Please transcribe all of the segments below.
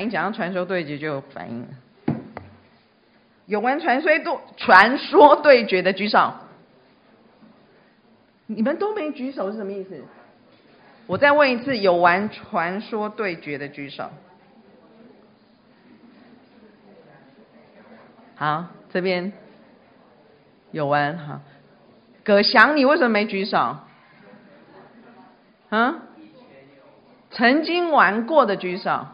反应，讲到传说对决就有反应。有玩传说对传说对决的举手。你们都没举手是什么意思？我再问一次，有玩传说对决的举手。好，这边有玩哈。葛翔，你为什么没举手？啊？曾经玩过的举手。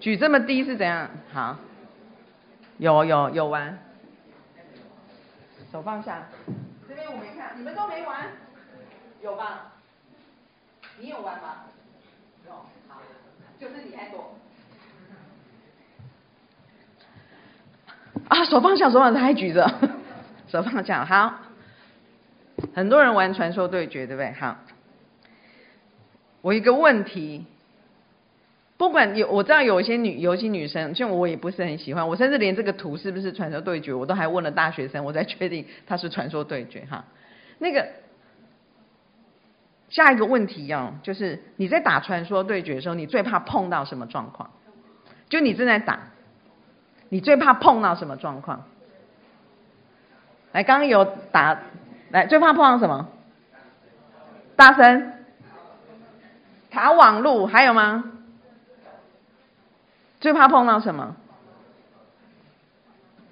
举这么低是怎样？好，有有有玩。手放下。这边我没看，你们都没玩。有吧？你有玩吗？有，好，就是你还多。啊，手放下，手放下，还举着，手放下，好。很多人玩传说对决，对不对？好。我一个问题，不管有我知道有一些女，有一些女生，像我也不是很喜欢，我甚至连这个图是不是传说对决，我都还问了大学生，我才确定它是传说对决哈。那个。下一个问题哦，就是你在打传说对决的时候，你最怕碰到什么状况？就你正在打，你最怕碰到什么状况？来，刚刚有打，来最怕碰到什么？大声，卡网路，还有吗？最怕碰到什么？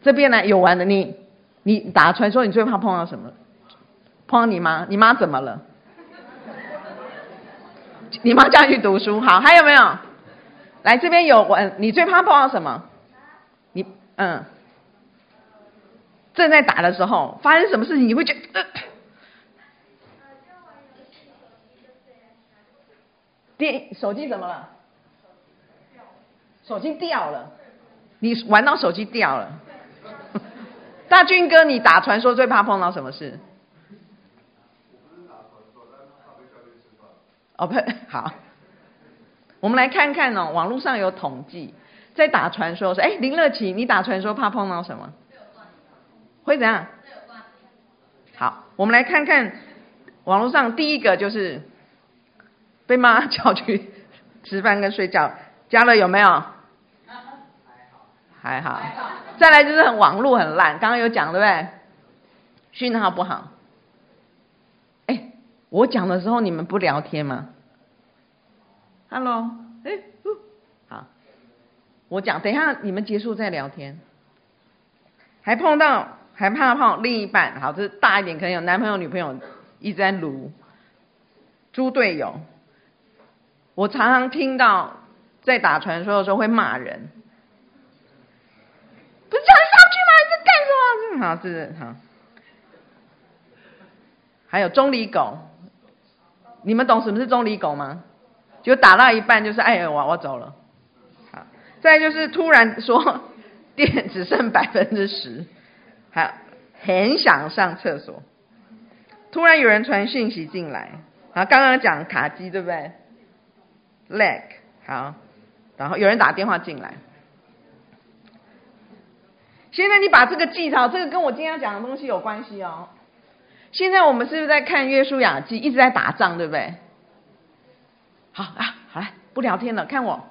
这边来有玩的你，你打传说，你最怕碰到什么？碰到你妈？你妈怎么了？你妈叫你去读书，好，还有没有？来这边有玩，你最怕碰到什么？你嗯，正在打的时候发生什么事情？你会觉得？电、手机怎么了？手机掉了，你玩到手机掉了。大军哥，你打传说最怕碰到什么事？哦不好，我们来看看哦，网络上有统计，在打传说说，哎，林乐琪，你打传说怕碰到什么？会怎样？好，我们来看看网络上第一个就是被妈叫去吃饭跟睡觉，家乐有没有？还好。再来就是很网络很烂，刚刚有讲对不对？讯号不好。哎我讲的时候你们不聊天吗？Hello，哎，好，我讲，等一下你们结束再聊天。还碰到，还怕碰另一半，好，这是大一点，可能有男朋友、女朋友一直在撸，猪队友。我常常听到在打传说的时候会骂人，不是叫你上去吗？你在干什么？好，是好。还有中离狗。你们懂什么是中离狗吗？就打到一半就是哎，我我走了。好，再就是突然说 电只剩百分之十，还很想上厕所。突然有人传讯息进来，好刚刚讲卡机对不对？lag 好，然后有人打电话进来。现在你把这个记好，这个跟我今天要讲的东西有关系哦。现在我们是不是在看《约书亚记》，一直在打仗，对不对？好啊，好来，不聊天了，看我。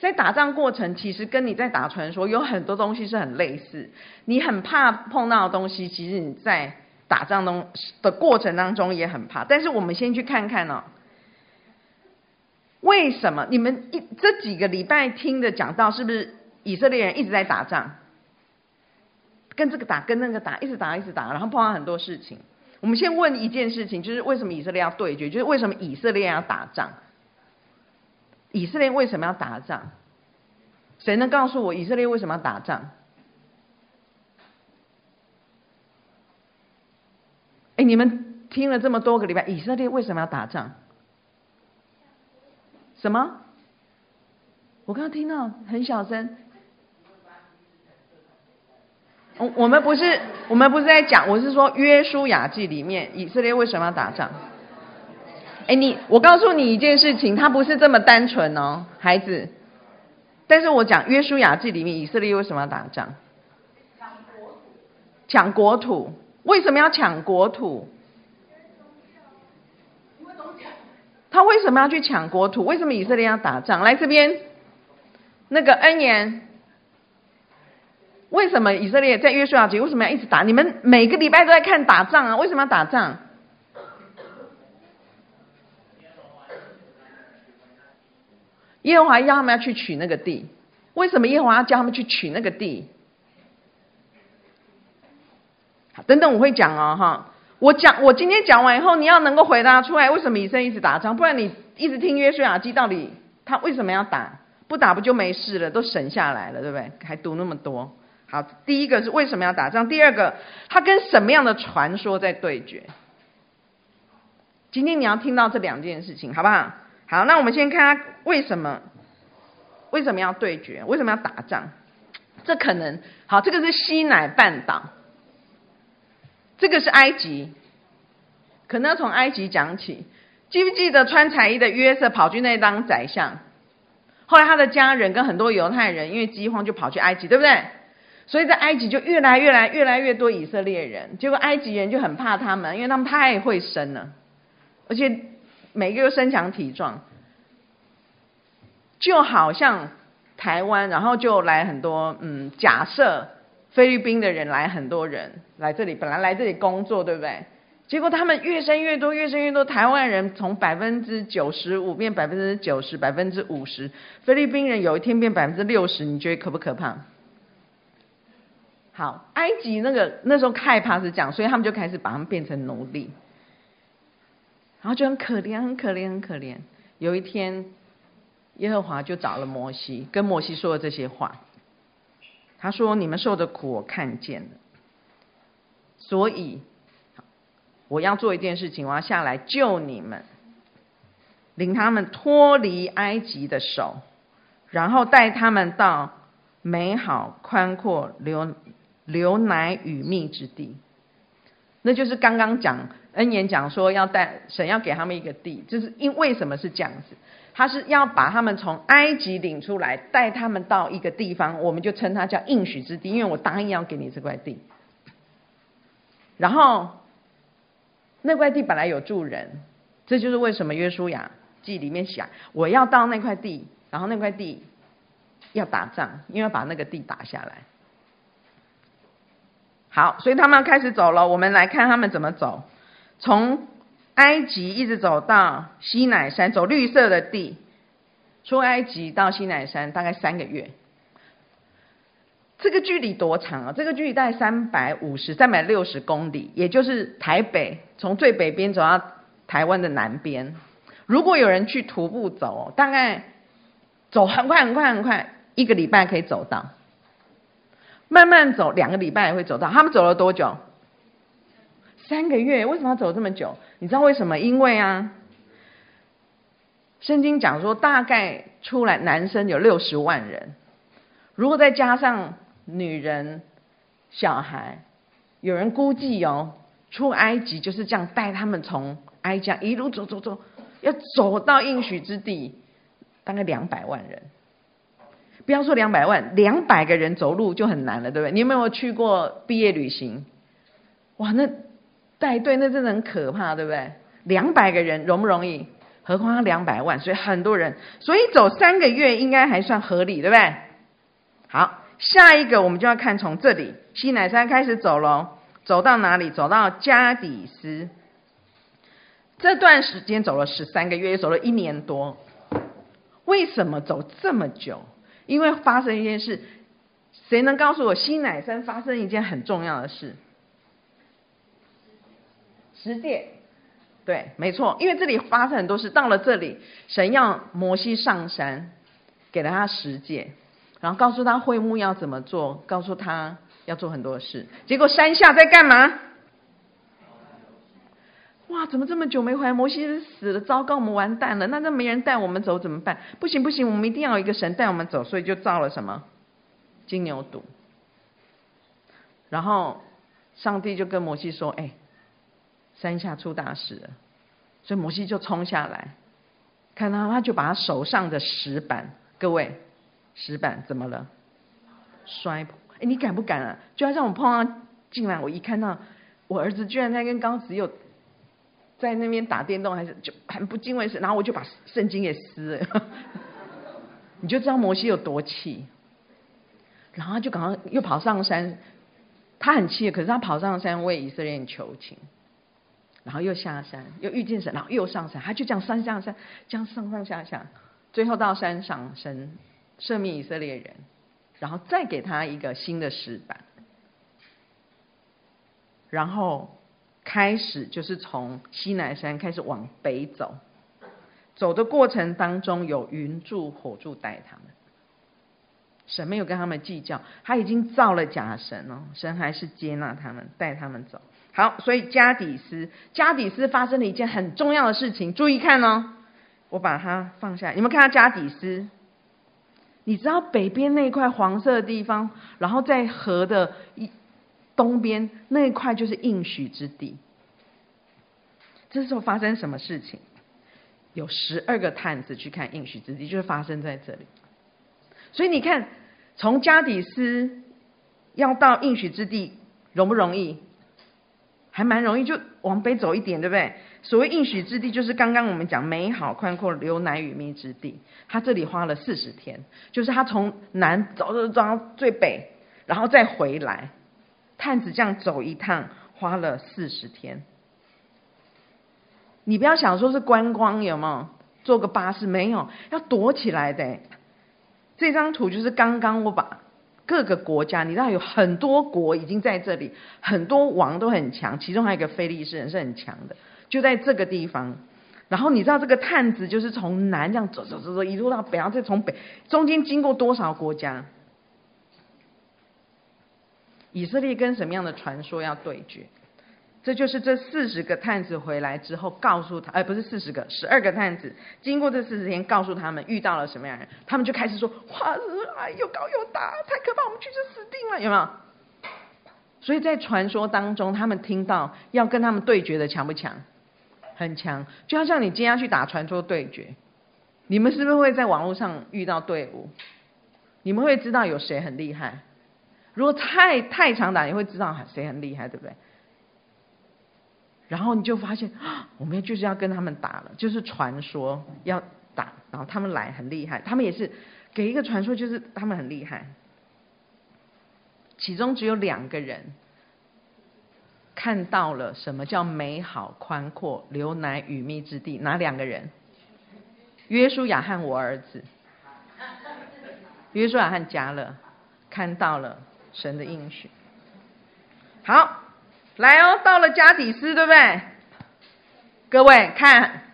在打仗过程，其实跟你在打传说有很多东西是很类似。你很怕碰到的东西，其实你在打仗中的过程当中也很怕。但是我们先去看看哦，为什么你们一这几个礼拜听的讲道，是不是以色列人一直在打仗？跟这个打，跟那个打，一直打，一直打，然后碰到很多事情。我们先问一件事情，就是为什么以色列要对决？就是为什么以色列要打仗？以色列为什么要打仗？谁能告诉我以色列为什么要打仗？哎，你们听了这么多个礼拜，以色列为什么要打仗？什么？我刚刚听到很小声。我我们不是我们不是在讲，我是说约书亚记里面以色列为什么要打仗？哎，你我告诉你一件事情，它不是这么单纯哦，孩子。但是我讲约书亚记里面以色列为什么要打仗？抢国土。抢国土，为什么要抢国土？他为什么要去抢国土？为什么以色列要打仗？来这边，那个恩言，为什么以色列在约书亚记为什么要一直打？你们每个礼拜都在看打仗啊？为什么要打仗？耶和华要他们要去取那个地，为什么耶和华要叫他们去取那个地？等等我会讲哦，哈，我讲我今天讲完以后，你要能够回答出来，为什么以色列一直打仗？不然你一直听约书亚记，到底他为什么要打？不打不就没事了，都省下来了，对不对？还读那么多。好，第一个是为什么要打仗？第二个，他跟什么样的传说在对决？今天你要听到这两件事情，好不好？好，那我们先看他为什么为什么要对决，为什么要打仗？这可能好，这个是西乃半岛，这个是埃及，可能要从埃及讲起。记不记得穿彩衣的约瑟跑去那当宰相？后来他的家人跟很多犹太人因为饥荒就跑去埃及，对不对？所以在埃及就越来越来越来越多以色列人，结果埃及人就很怕他们，因为他们太会生了，而且。每个又身强体壮，就好像台湾，然后就来很多。嗯，假设菲律宾的人来很多人来这里，本来来这里工作，对不对？结果他们越生越多，越生越多。台湾人从百分之九十五变百分之九十，百分之五十。菲律宾人有一天变百分之六十，你觉得可不可怕？好，埃及那个那时候害怕是这样，所以他们就开始把他们变成奴隶。然后就很可怜，很可怜，很可怜。有一天，耶和华就找了摩西，跟摩西说了这些话。他说：“你们受的苦我看见了，所以我要做一件事情，我要下来救你们，领他们脱离埃及的手，然后带他们到美好宽阔、流流奶与蜜之地。”那就是刚刚讲。恩言讲说要带神要给他们一个地，就是因为什么是这样子？他是要把他们从埃及领出来，带他们到一个地方，我们就称它叫应许之地，因为我答应要给你这块地。然后那块地本来有住人，这就是为什么约书亚记里面写我要到那块地，然后那块地要打仗，因为要把那个地打下来。好，所以他们要开始走了，我们来看他们怎么走。从埃及一直走到西乃山，走绿色的地。出埃及到西乃山大概三个月。这个距离多长啊？这个距离大概三百五十、三百六十公里，也就是台北从最北边走到台湾的南边。如果有人去徒步走，大概走很快、很快、很快，一个礼拜可以走到。慢慢走，两个礼拜也会走到。他们走了多久？三个月，为什么要走这么久？你知道为什么？因为啊，圣经讲说，大概出来男生有六十万人，如果再加上女人、小孩，有人估计哦，出埃及就是这样带他们从埃及一路走走走，要走到应许之地，大概两百万人。不要说两百万，两百个人走路就很难了，对不对？你有没有去过毕业旅行？哇，那。带队那真的很可怕，对不对？两百个人容不容易？何况他两百万，所以很多人，所以走三个月应该还算合理，对不对？好，下一个我们就要看从这里西乃山开始走喽，走到哪里？走到加底斯。这段时间走了十三个月，走了一年多。为什么走这么久？因为发生一件事，谁能告诉我西乃山发生一件很重要的事？十诫，对，没错，因为这里发生很多事。到了这里，神要摩西上山，给了他十诫，然后告诉他会幕要怎么做，告诉他要做很多事。结果山下在干嘛？哇，怎么这么久没回来？摩西死了，糟糕，我们完蛋了。那那没人带我们走怎么办？不行不行，我们一定要有一个神带我们走，所以就造了什么金牛犊。然后上帝就跟摩西说：“哎。”山下出大事了，所以摩西就冲下来，看到他就把他手上的石板，各位，石板怎么了？摔破！哎，你敢不敢啊？就要让我碰到进来，我一看到我儿子居然在跟刚子有在那边打电动，还是就很不敬畏神，然后我就把圣经给撕了，你就知道摩西有多气。然后他就赶快又跑上山，他很气，可是他跑上山为以色列人求情，然后又下山，又遇见神，然后又上山，他就这样上下山，这样上上下下，最后到山上，神赦免以色列人，然后再给他一个新的石板，然后开始就是从西南山开始往北走，走的过程当中有云柱火柱带他们。神没有跟他们计较，他已经造了假神哦，神还是接纳他们，带他们走。好，所以加底斯，加底斯发生了一件很重要的事情，注意看哦，我把它放下，你们看下加底斯，你知道北边那块黄色的地方，然后在河的一东边那一块就是应许之地。这时候发生什么事情？有十二个探子去看应许之地，就是发生在这里。所以你看。从加底斯要到应许之地容不容易？还蛮容易，就往北走一点，对不对？所谓应许之地，就是刚刚我们讲美好宽阔、流奶与蜜之地。他这里花了四十天，就是他从南走走走到最北，然后再回来。探子这样走一趟花了四十天。你不要想说是观光，有没有？坐个巴士没有，要躲起来的。这张图就是刚刚我把各个国家，你知道有很多国已经在这里，很多王都很强，其中还有一个菲利士人是很强的，就在这个地方。然后你知道这个探子就是从南这样走走走走，一路到北，然后再从北，中间经过多少国家？以色列跟什么样的传说要对决？这就是这四十个探子回来之后告诉他，哎，不是四十个，十二个探子经过这四十天，告诉他们遇到了什么样的人，他们就开始说：哇，哎，又高又大，太可怕，我们去就死定了，有没有？所以在传说当中，他们听到要跟他们对决的强不强？很强，就好像你今天要去打传说对决，你们是不是会在网络上遇到队伍？你们会知道有谁很厉害？如果太太常打，你会知道谁很厉害，对不对？然后你就发现，我们就是要跟他们打了，就是传说要打，然后他们来很厉害，他们也是给一个传说，就是他们很厉害。其中只有两个人看到了什么叫美好宽阔、流奶与蜜之地，哪两个人？约书亚和我儿子，约书亚和迦勒看到了神的应许。好。来哦，到了加底斯，对不对？各位看，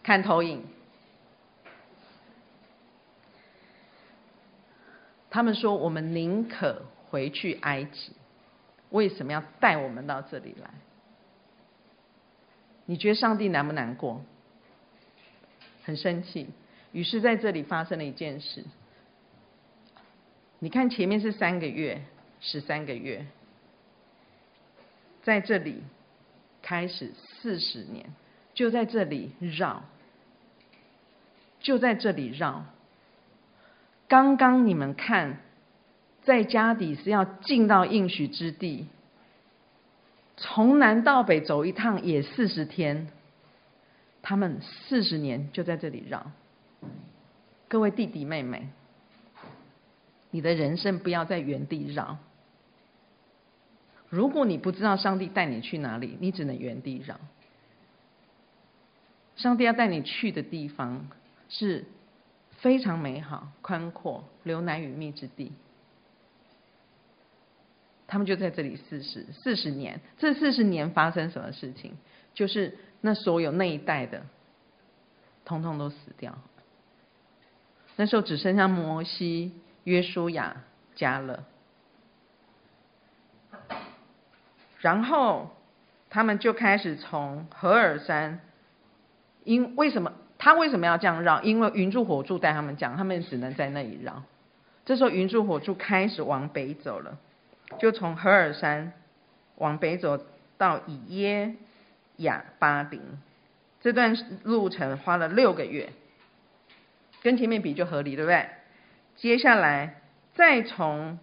看投影。他们说：“我们宁可回去埃及，为什么要带我们到这里来？”你觉得上帝难不难过？很生气。于是在这里发生了一件事。你看前面是三个月，十三个月。在这里开始四十年，就在这里绕，就在这里绕。刚刚你们看，在家底是要进到应许之地，从南到北走一趟也四十天，他们四十年就在这里绕。各位弟弟妹妹，你的人生不要在原地绕。如果你不知道上帝带你去哪里，你只能原地绕。上帝要带你去的地方是非常美好、宽阔、流奶与蜜之地。他们就在这里四十四十年，这四十年发生什么事情？就是那所有那一代的，通通都死掉。那时候只剩下摩西、约书亚、加勒。然后他们就开始从何尔山，因为什么？他为什么要这样绕？因为云柱火柱带他们讲，他们只能在那里绕。这时候云柱火柱开始往北走了，就从何尔山往北走到以耶雅巴林，这段路程花了六个月，跟前面比就合理，对不对？接下来再从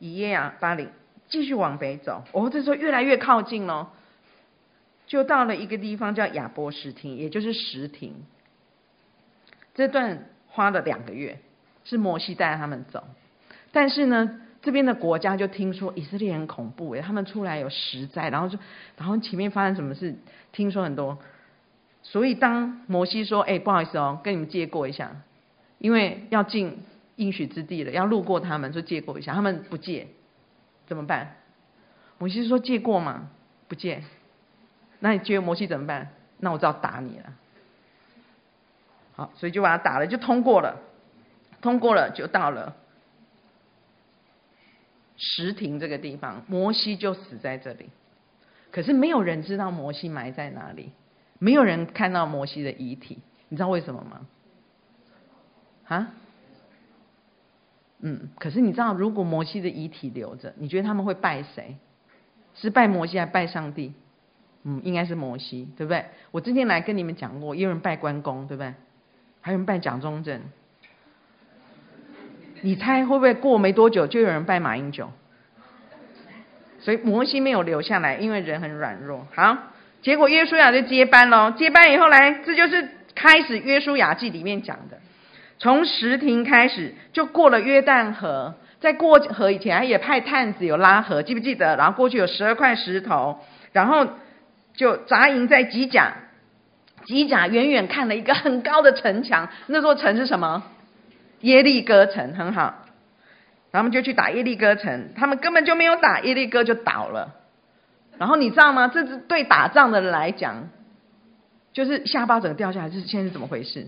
以耶雅巴林。继续往北走，哦，这时候越来越靠近了。就到了一个地方叫亚波石亭，也就是石亭。这段花了两个月，是摩西带他们走。但是呢，这边的国家就听说以色列很恐怖诶，他们出来有十灾，然后就，然后前面发生什么事，听说很多。所以当摩西说：“哎，不好意思哦，跟你们借过一下，因为要进应许之地了，要路过他们，就借过一下。”他们不借，怎么办？摩西说：“借过吗？不借。”那你借摩西怎么办？那我就要打你了。好，所以就把他打了，就通过了，通过了就到了石亭这个地方，摩西就死在这里。可是没有人知道摩西埋在哪里，没有人看到摩西的遗体，你知道为什么吗？啊？嗯，可是你知道，如果摩西的遗体留着，你觉得他们会拜谁？是拜摩西还是拜上帝？嗯，应该是摩西，对不对？我之前来跟你们讲过，也有人拜关公，对不对？还有人拜蒋中正，你猜会不会过没多久就有人拜马英九？所以摩西没有留下来，因为人很软弱。好，结果约书亚就接班喽。接班以后来，这就是开始约书亚记里面讲的，从什亭开始就过了约旦河，在过河以前，他也派探子有拉河，记不记得？然后过去有十二块石头，然后就扎营在吉甲。吉甲远远看了一个很高的城墙，那座城是什么？耶利哥城，很好。然后他们就去打耶利哥城，他们根本就没有打耶利哥就倒了。然后你知道吗？这是对打仗的人来讲，就是下巴整个掉下来。这是现在是怎么回事？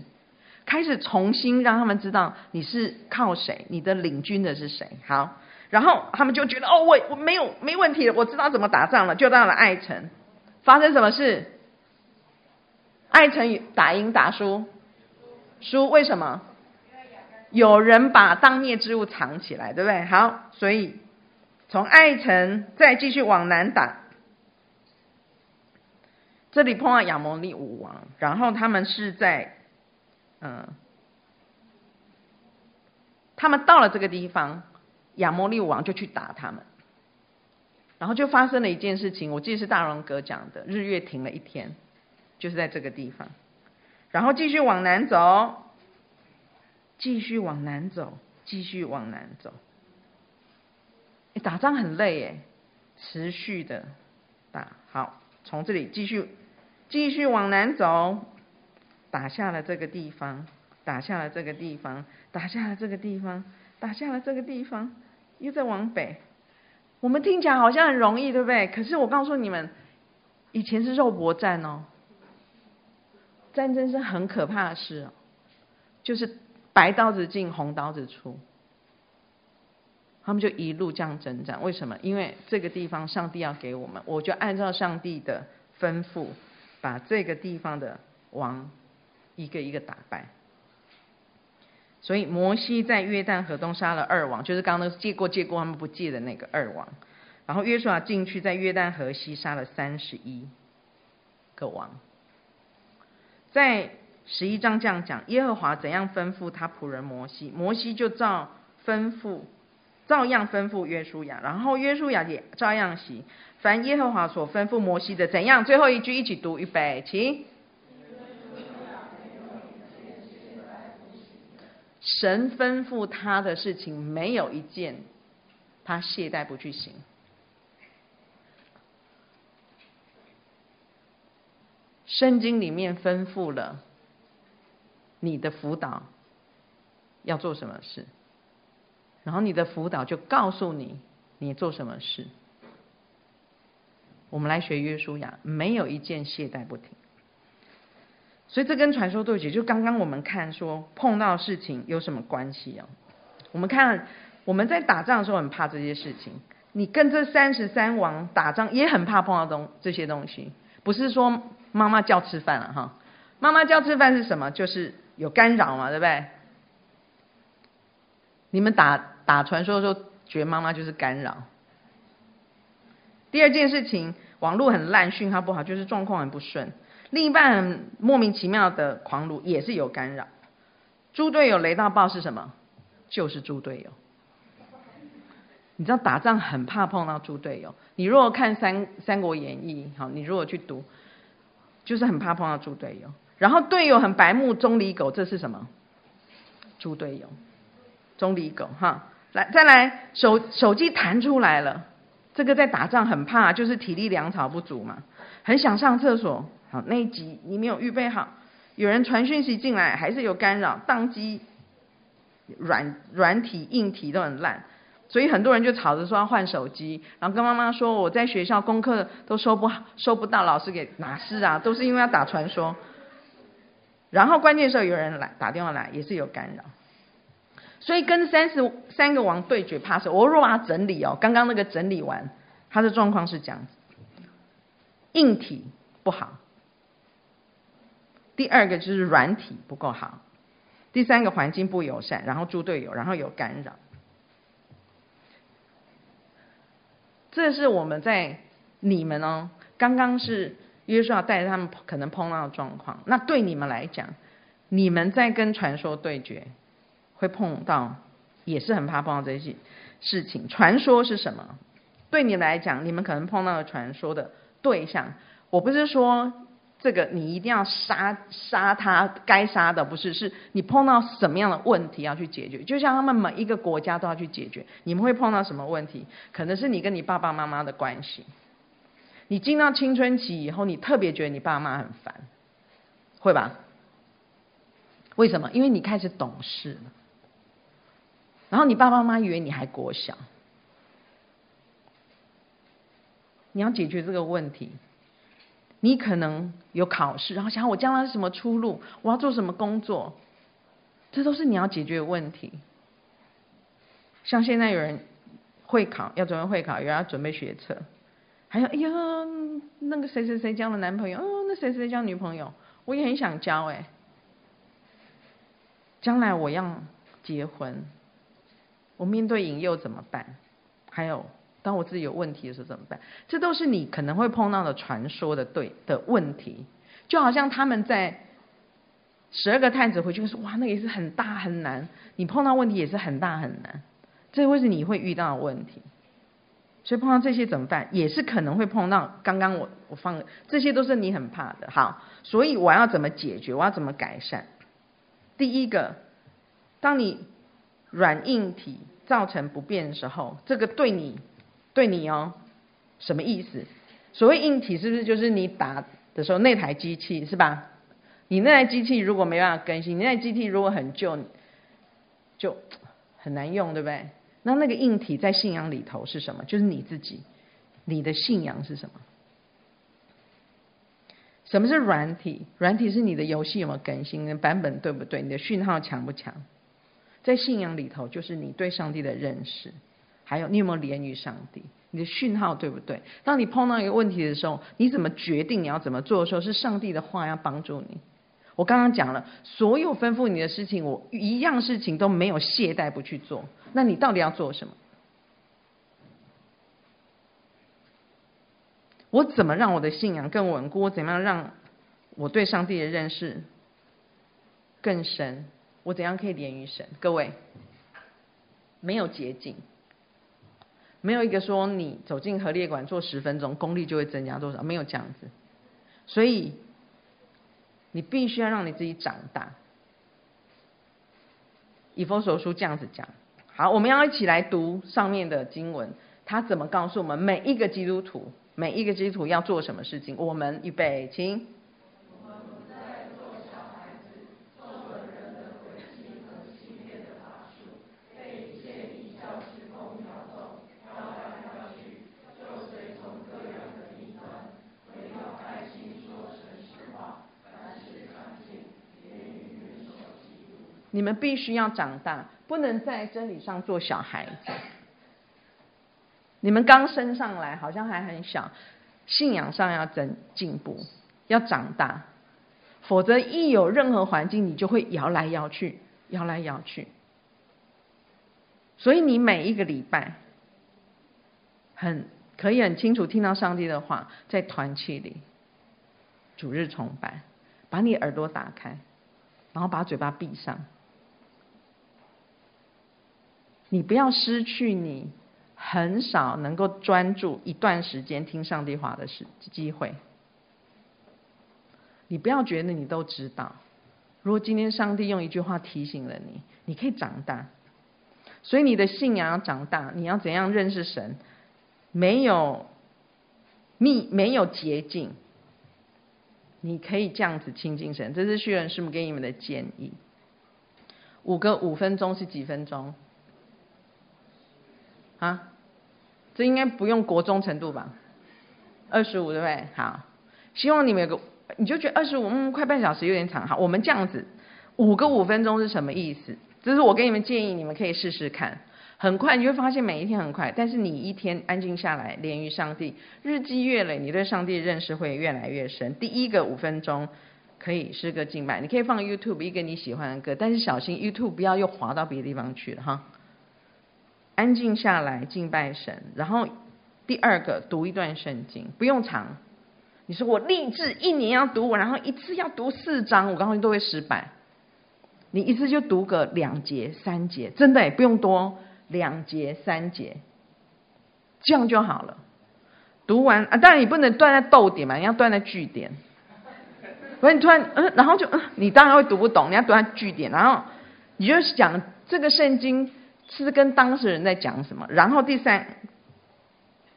开始重新让他们知道你是靠谁，你的领军的是谁。好，然后他们就觉得哦，我我没有没问题了，我知道怎么打仗了，就到了爱城。发生什么事？爱城打赢打输，输为什么？有人把当灭之物藏起来，对不对？好，所以从爱城再继续往南打，这里碰到亚摩利五王，然后他们是在，嗯，他们到了这个地方，亚摩利王就去打他们，然后就发生了一件事情，我记得是大荣哥讲的，日月停了一天。就是在这个地方，然后继续往南走，继续往南走，继续往南走。哎，打仗很累耶，持续的打。好，从这里继续继续往南走，打下了这个地方，打下了这个地方，打下了这个地方，打下了这个地方，又在往北。我们听起来好像很容易，对不对？可是我告诉你们，以前是肉搏战哦。战争是很可怕的事哦，就是白刀子进红刀子出，他们就一路这样征战。为什么？因为这个地方上帝要给我们，我就按照上帝的吩咐，把这个地方的王一个一个打败。所以摩西在约旦河东杀了二王，就是刚刚借过借过他们不借的那个二王。然后约书亚进去在约旦河西杀了三十一个王。在十一章这样讲，耶和华怎样吩咐他仆人摩西，摩西就照吩咐，照样吩咐约书亚，然后约书亚也照样行。凡耶和华所吩咐摩西的，怎样？最后一句一起读，预备，起。神吩咐他的事情，没有一件他懈怠不去行。圣经里面吩咐了你的辅导要做什么事，然后你的辅导就告诉你你做什么事。我们来学约书亚，没有一件懈怠不停。所以这跟传说对决，就刚刚我们看说碰到事情有什么关系啊？我们看我们在打仗的时候很怕这些事情，你跟这三十三王打仗也很怕碰到东这些东西，不是说。妈妈叫吃饭了哈，妈妈叫吃饭是什么？就是有干扰嘛，对不对？你们打打传说的时候，觉得妈妈就是干扰。第二件事情，网络很烂，讯号不好，就是状况很不顺。另一半莫名其妙的狂怒，也是有干扰。猪队友雷到爆是什么？就是猪队友。你知道打仗很怕碰到猪队友。你如果看三《三国演义》，好，你如果去读。就是很怕碰到猪队友。然后队友很白目，中离狗，这是什么？猪队友，中离狗哈。来，再来，手手机弹出来了，这个在打仗很怕，就是体力粮草不足嘛，很想上厕所。好，那一集你没有预备好，有人传讯息进来，还是有干扰，当机，软软体硬体都很烂，所以很多人就吵着说要换手机，然后跟妈妈说我在学校功课都收不收不到，老师给哪是啊，都是因为要打传说。然后关键时候有人来打电话来，也是有干扰。所以跟三十三个王对决，怕是我若把它整理哦，刚刚那个整理完，他的状况是这样子：硬体不好，第二个就是软体不够好，第三个环境不友善，然后猪队友，然后有干扰。这是我们在你们哦，刚刚是约书亚带着他们可能碰到的状况。那对你们来讲，你们在跟传说对决。会碰到，也是很怕碰到这些事情。传说是什么？对你来讲，你们可能碰到的传说的对象，我不是说这个你一定要杀杀他，该杀的不是，是你碰到什么样的问题要去解决。就像他们每一个国家都要去解决，你们会碰到什么问题？可能是你跟你爸爸妈妈的关系。你进到青春期以后，你特别觉得你爸妈很烦，会吧？为什么？因为你开始懂事了。然后你爸爸妈妈以为你还国小，你要解决这个问题，你可能有考试，然后想我将来是什么出路，我要做什么工作，这都是你要解决的问题。像现在有人会考，要准备会考，有人要准备学测，还有哎呀，那个谁谁谁交了男朋友，哦，那谁谁交女朋友，我也很想交哎，将来我要结婚。我面对引诱怎么办？还有，当我自己有问题的时候怎么办？这都是你可能会碰到的传说的对的问题。就好像他们在十二个探子回去说：“哇，那也是很大很难。”你碰到问题也是很大很难，这会是你会遇到的问题。所以碰到这些怎么办？也是可能会碰到。刚刚我我放这些都是你很怕的。好，所以我要怎么解决？我要怎么改善？第一个，当你。软硬体造成不便的时候，这个对你，对你哦，什么意思？所谓硬体是不是就是你打的时候那台机器是吧？你那台机器如果没办法更新，你那台机器如果很旧，就很难用，对不对？那那个硬体在信仰里头是什么？就是你自己，你的信仰是什么？什么是软体？软体是你的游戏有没有更新？的版本对不对？你的讯号强不强？在信仰里头，就是你对上帝的认识，还有你有没有连于上帝，你的讯号对不对？当你碰到一个问题的时候，你怎么决定你要怎么做的时候，是上帝的话要帮助你。我刚刚讲了，所有吩咐你的事情，我一样事情都没有懈怠不去做。那你到底要做什么？我怎么让我的信仰更稳固？我怎么样让我对上帝的认识更深？我怎样可以连于神？各位，没有捷径，没有一个说你走进核裂馆做十分钟，功力就会增加多少？没有这样子。所以你必须要让你自己长大。以弗所书这样子讲。好，我们要一起来读上面的经文，他怎么告诉我们每一个基督徒，每一个基督徒要做什么事情？我们预备，请。你们必须要长大，不能在真理上做小孩子。你们刚升上来，好像还很小，信仰上要增进步，要长大，否则一有任何环境，你就会摇来摇去，摇来摇去。所以你每一个礼拜，很可以很清楚听到上帝的话，在团契里，主日崇拜，把你耳朵打开，然后把嘴巴闭上。你不要失去你很少能够专注一段时间听上帝话的时机会。你不要觉得你都知道。如果今天上帝用一句话提醒了你，你可以长大。所以你的信仰要长大，你要怎样认识神？没有秘，没有捷径。你可以这样子亲近神，这是虚人师母给你们的建议。五个五分钟是几分钟？啊？这应该不用国中程度吧？二十五对不对？好，希望你们有个。你就觉得二十五，嗯，快半小时有点长。好，我们这样子，五个五分钟是什么意思？这是我给你们建议，你们可以试试看。很快你会发现每一天很快，但是你一天安静下来，连于上帝，日积月累，你对上帝的认识会越来越深。第一个五分钟可以诗歌敬拜，你可以放 YouTube 一个你喜欢的歌，但是小心 YouTube 不要又滑到别的地方去了哈。安静下来敬拜神，然后第二个读一段圣经，不用长。你说我立志一年要读完，然后一次要读四章，我告诉你都会失败。你一次就读个两节、三节，真的也不用多，两节、三节，这样就好了。读完啊，当然你不能断在逗点嘛，你要断在句点。所以你突然嗯，然后就嗯，你当然会读不懂，你要读在句点，然后你就讲这个圣经是跟当事人在讲什么，然后第三，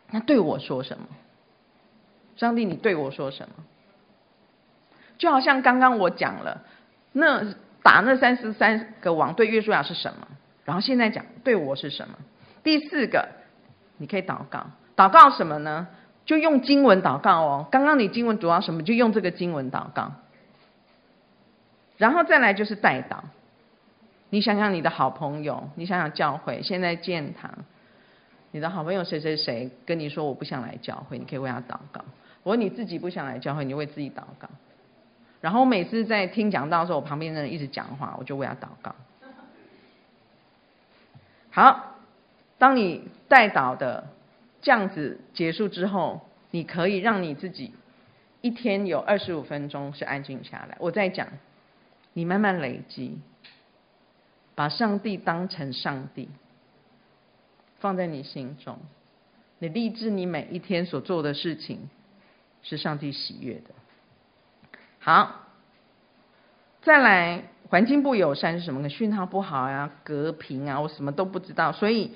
他对我说什么？上帝，你对我说什么？就好像刚刚我讲了，那打那三十三个王对约书亚是什么？然后现在讲对我是什么？第四个，你可以祷告，祷告什么呢？就用经文祷告哦。刚刚你经文读到什么，就用这个经文祷告。然后再来就是代祷，你想想你的好朋友，你想想教会现在建堂，你的好朋友谁谁谁跟你说我不想来教会，你可以为他祷告。如果你自己不想来教会，你就为自己祷告。然后每次在听讲道的时候，我旁边的人一直讲话，我就为他祷告。好，当你代祷的这样子结束之后，你可以让你自己一天有二十五分钟是安静下来。我在讲，你慢慢累积，把上帝当成上帝放在你心中，你立志你每一天所做的事情。是上帝喜悦的。好，再来，环境不友善是什么呢？讯号不好呀，隔屏啊，我什么都不知道。所以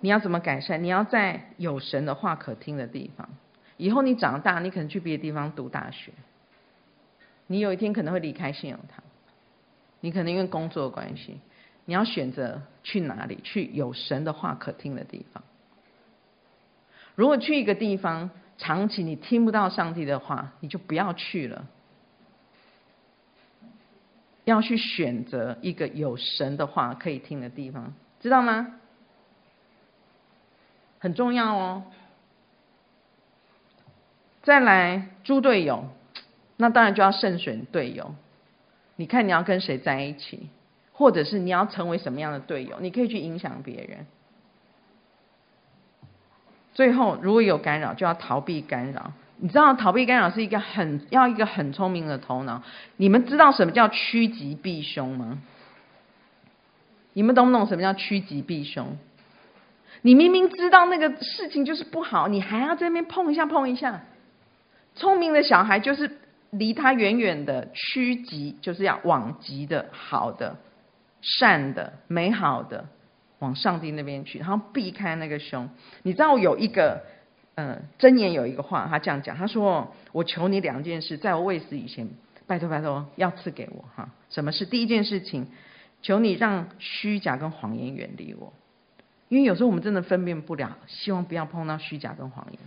你要怎么改善？你要在有神的话可听的地方。以后你长大，你可能去别的地方读大学。你有一天可能会离开信友堂，你可能因为工作关系，你要选择去哪里？去有神的话可听的地方。如果去一个地方，长期你听不到上帝的话，你就不要去了。要去选择一个有神的话可以听的地方，知道吗？很重要哦。再来，猪队友，那当然就要慎选队友。你看你要跟谁在一起，或者是你要成为什么样的队友，你可以去影响别人。最后，如果有干扰，就要逃避干扰。你知道逃避干扰是一个很要一个很聪明的头脑。你们知道什么叫趋吉避凶吗？你们懂不懂什么叫趋吉避凶？你明明知道那个事情就是不好，你还要在那边碰一下碰一下。聪明的小孩就是离他远远的，趋吉就是要往吉的、好的、善的、美好的。往上帝那边去，然后避开那个凶。你知道有一个，呃，箴言有一个话，他这样讲，他说：“我求你两件事，在我未死以前，拜托拜托，要赐给我哈。什么是第一件事情？求你让虚假跟谎言远离我，因为有时候我们真的分辨不了，希望不要碰到虚假跟谎言。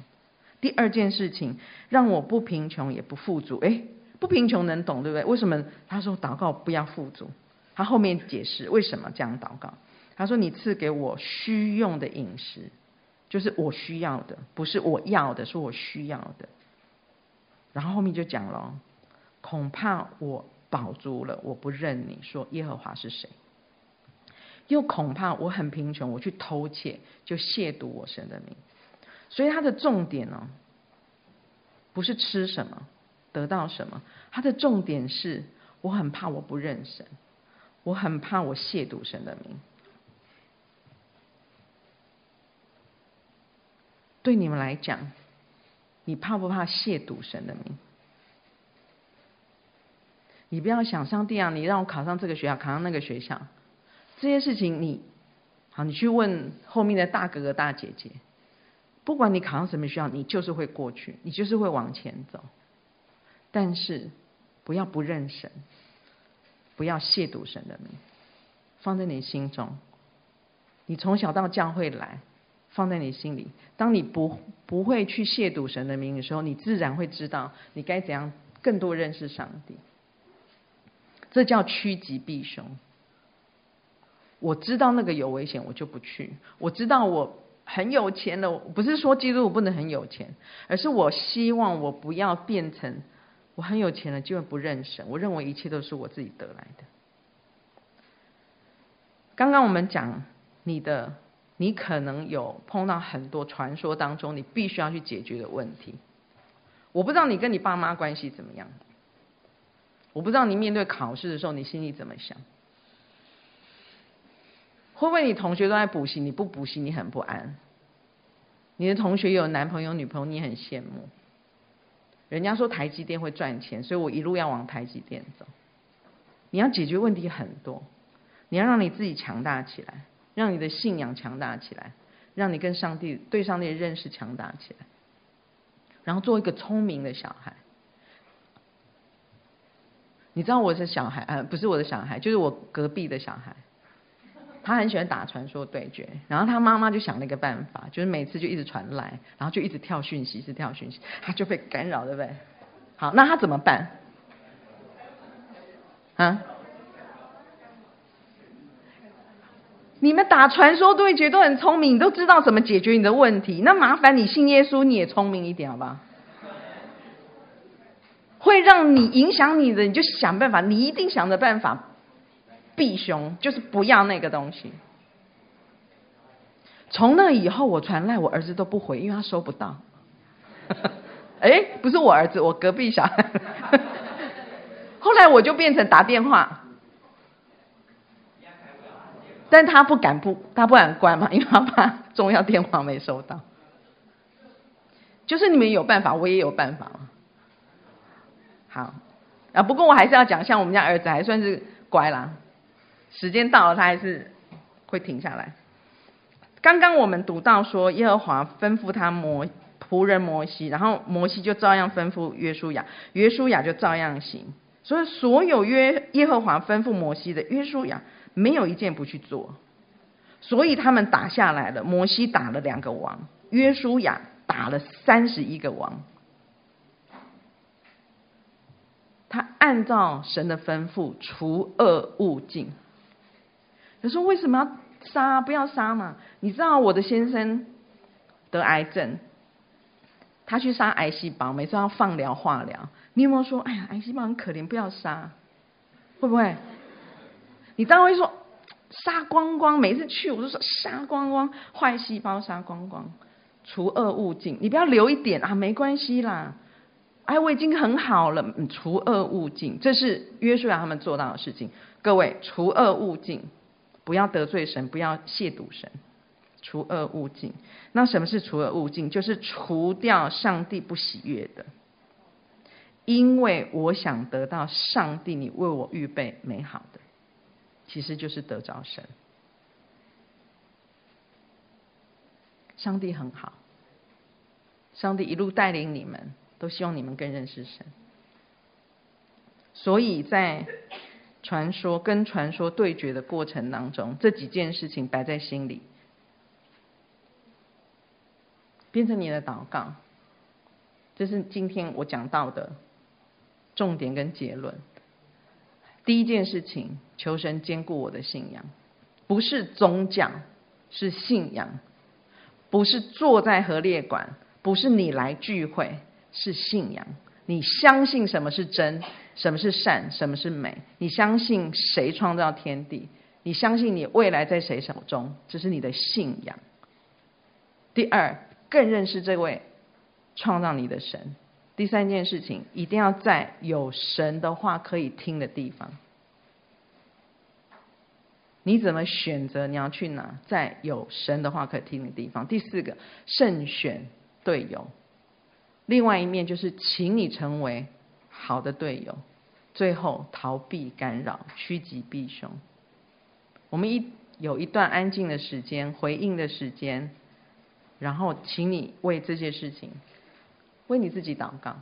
第二件事情，让我不贫穷也不富足。诶，不贫穷能懂对不对？为什么他说祷告不要富足？他后面解释为什么这样祷告。”他说：“你赐给我需用的饮食，就是我需要的，不是我要的，是我需要的。”然后后面就讲了：“恐怕我饱足了，我不认你说耶和华是谁；又恐怕我很贫穷，我去偷窃，就亵渎我神的名。”所以他的重点呢，不是吃什么，得到什么，他的重点是我很怕我不认神，我很怕我亵渎神的名。对你们来讲，你怕不怕亵渎神的名？你不要想上帝啊，你让我考上这个学校，考上那个学校，这些事情你，好，你去问后面的大哥哥大姐姐，不管你考上什么学校，你就是会过去，你就是会往前走。但是不要不认神，不要亵渎神的名，放在你心中。你从小到教会来，放在你心里。当你不不会去亵渎神的名的时候，你自然会知道你该怎样更多认识上帝。这叫趋吉避凶。我知道那个有危险，我就不去。我知道我很有钱了，不是说基督徒不能很有钱，而是我希望我不要变成我很有钱了就不认神。我认为一切都是我自己得来的。刚刚我们讲。你的，你可能有碰到很多传说当中你必须要去解决的问题。我不知道你跟你爸妈关系怎么样，我不知道你面对考试的时候你心里怎么想。会不会你同学都在补习，你不补习你很不安？你的同学有男朋友女朋友，你很羡慕。人家说台积电会赚钱，所以我一路要往台积电走。你要解决问题很多，你要让你自己强大起来。让你的信仰强大起来，让你跟上帝对上帝的认识强大起来，然后做一个聪明的小孩。你知道我是小孩，呃，不是我的小孩，就是我隔壁的小孩，他很喜欢打传说对决，然后他妈妈就想了一个办法，就是每次就一直传来，然后就一直跳讯息，是跳讯息，他就被干扰，对不对？好，那他怎么办？啊？你们打传说对决都很聪明，你都知道怎么解决你的问题。那麻烦你信耶稣，你也聪明一点，好不好？会让你影响你的，你就想办法，你一定想着办法避凶，就是不要那个东西。从那以后，我传赖我儿子都不回，因为他收不到。哎，不是我儿子，我隔壁小孩。后来我就变成打电话。但他不敢不，他不敢关嘛，因为他怕重要电话没收到。就是你们有办法，我也有办法。好，啊，不过我还是要讲，像我们家儿子还算是乖啦。时间到了，他还是会停下来。刚刚我们读到说，耶和华吩咐他摩仆人摩西，然后摩西就照样吩咐约书亚，约书亚就照样行。所以所有约耶和华吩咐摩西的约书亚。没有一件不去做，所以他们打下来了。摩西打了两个王，约书亚打了三十一个王。他按照神的吩咐除恶务尽。他说：“为什么要杀？不要杀嘛！你知道我的先生得癌症，他去杀癌细胞，每次要放疗化疗。你有没有说：哎呀，癌细胞很可怜，不要杀？会不会？”你当然会说杀光光，每次去我都说杀光光，坏细胞杀光光，除恶务尽。你不要留一点啊，没关系啦。哎，我已经很好了，除恶务尽，这是约书亚他们做到的事情。各位，除恶务尽，不要得罪神，不要亵渎神，除恶务尽。那什么是除恶务尽？就是除掉上帝不喜悦的，因为我想得到上帝你为我预备美好的。其实就是得着神，上帝很好，上帝一路带领你们，都希望你们更认识神。所以在传说跟传说对决的过程当中，这几件事情摆在心里，变成你的祷告。这是今天我讲到的重点跟结论。第一件事情，求神坚固我的信仰，不是宗教，是信仰；不是坐在和列馆，不是你来聚会，是信仰。你相信什么是真，什么是善，什么是美？你相信谁创造天地？你相信你未来在谁手中？这是你的信仰。第二，更认识这位创造你的神。第三件事情，一定要在有神的话可以听的地方。你怎么选择你要去哪？在有神的话可以听的地方。第四个，慎选队友。另外一面就是，请你成为好的队友，最后逃避干扰，趋吉避凶。我们一有一段安静的时间，回应的时间，然后请你为这些事情，为你自己祷告。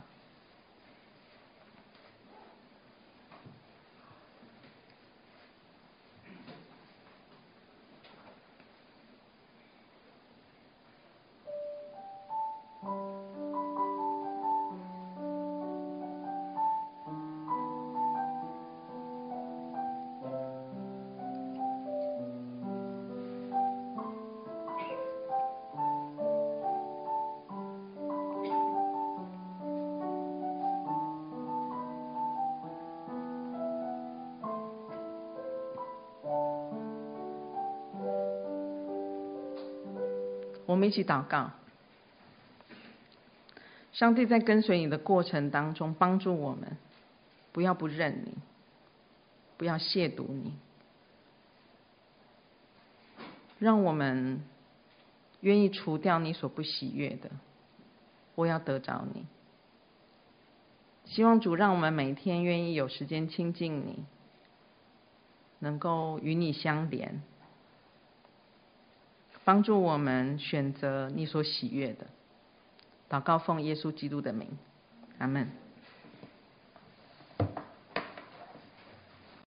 我们一起祷告，上帝在跟随你的过程当中，帮助我们，不要不认你，不要亵渎你，让我们愿意除掉你所不喜悦的，我要得着你。希望主让我们每天愿意有时间亲近你，能够与你相连。帮助我们选择你所喜悦的，祷告奉耶稣基督的名，阿门。